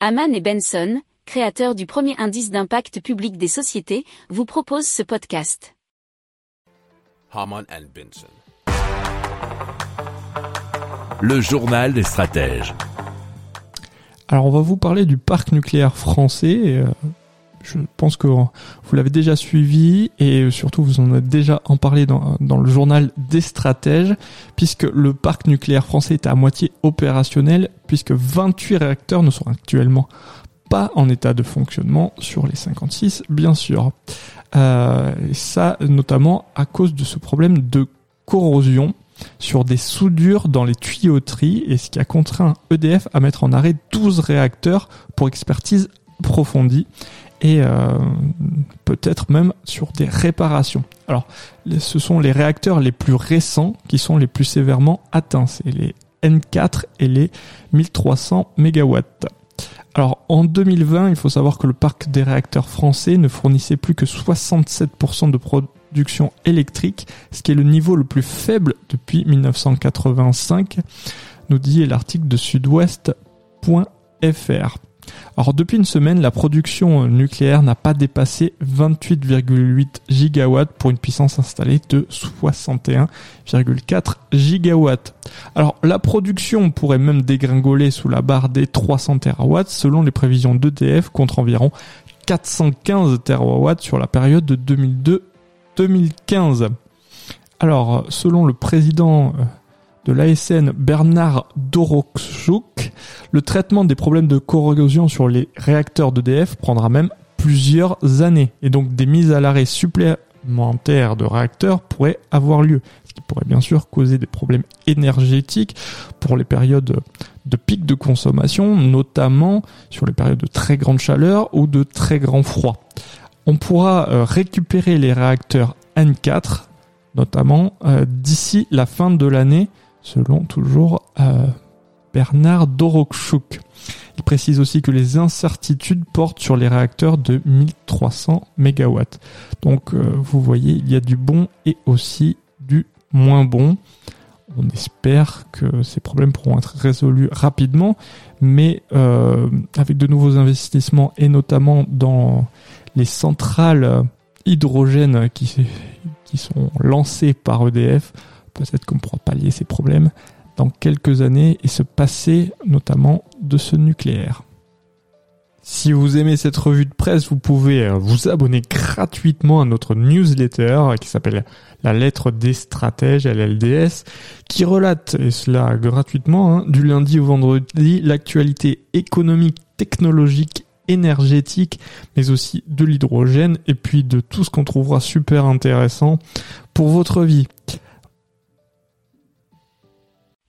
Haman et Benson, créateurs du premier indice d'impact public des sociétés, vous proposent ce podcast. Haman and Benson. Le journal des stratèges. Alors on va vous parler du parc nucléaire français. euh, Je pense que vous l'avez déjà suivi et surtout vous en avez déjà en parlé dans, le journal des stratèges puisque le parc nucléaire français est à moitié opérationnel puisque 28 réacteurs ne sont actuellement pas en état de fonctionnement sur les 56 bien sûr. Euh, et ça notamment à cause de ce problème de corrosion sur des soudures dans les tuyauteries et ce qui a contraint EDF à mettre en arrêt 12 réacteurs pour expertise approfondie et euh, peut-être même sur des réparations. Alors, ce sont les réacteurs les plus récents qui sont les plus sévèrement atteints, c'est les N4 et les 1300 MW. Alors, en 2020, il faut savoir que le parc des réacteurs français ne fournissait plus que 67% de production électrique, ce qui est le niveau le plus faible depuis 1985, nous dit l'article de sudouest.fr. Alors depuis une semaine, la production nucléaire n'a pas dépassé 28,8 gigawatts pour une puissance installée de 61,4 gigawatts. Alors la production pourrait même dégringoler sous la barre des 300 terawatts selon les prévisions d'EDF contre environ 415 terawatts sur la période de 2002-2015. Alors selon le président euh, de l'ASN Bernard Dorochuk, le traitement des problèmes de corrosion sur les réacteurs d'EDF prendra même plusieurs années et donc des mises à l'arrêt supplémentaires de réacteurs pourraient avoir lieu, ce qui pourrait bien sûr causer des problèmes énergétiques pour les périodes de pic de consommation, notamment sur les périodes de très grande chaleur ou de très grand froid. On pourra euh, récupérer les réacteurs N4 notamment euh, d'ici la fin de l'année selon toujours euh, Bernard Dorochuk. Il précise aussi que les incertitudes portent sur les réacteurs de 1300 MW. Donc euh, vous voyez, il y a du bon et aussi du moins bon. On espère que ces problèmes pourront être résolus rapidement, mais euh, avec de nouveaux investissements et notamment dans les centrales hydrogènes qui sont lancées par EDF, peut-être qu'on pourra pallier ces problèmes dans quelques années et se passer notamment de ce nucléaire. Si vous aimez cette revue de presse, vous pouvez euh, vous abonner gratuitement à notre newsletter qui s'appelle La lettre des stratèges, LLDS, qui relate, et cela gratuitement, hein, du lundi au vendredi, l'actualité économique, technologique, énergétique, mais aussi de l'hydrogène et puis de tout ce qu'on trouvera super intéressant pour votre vie.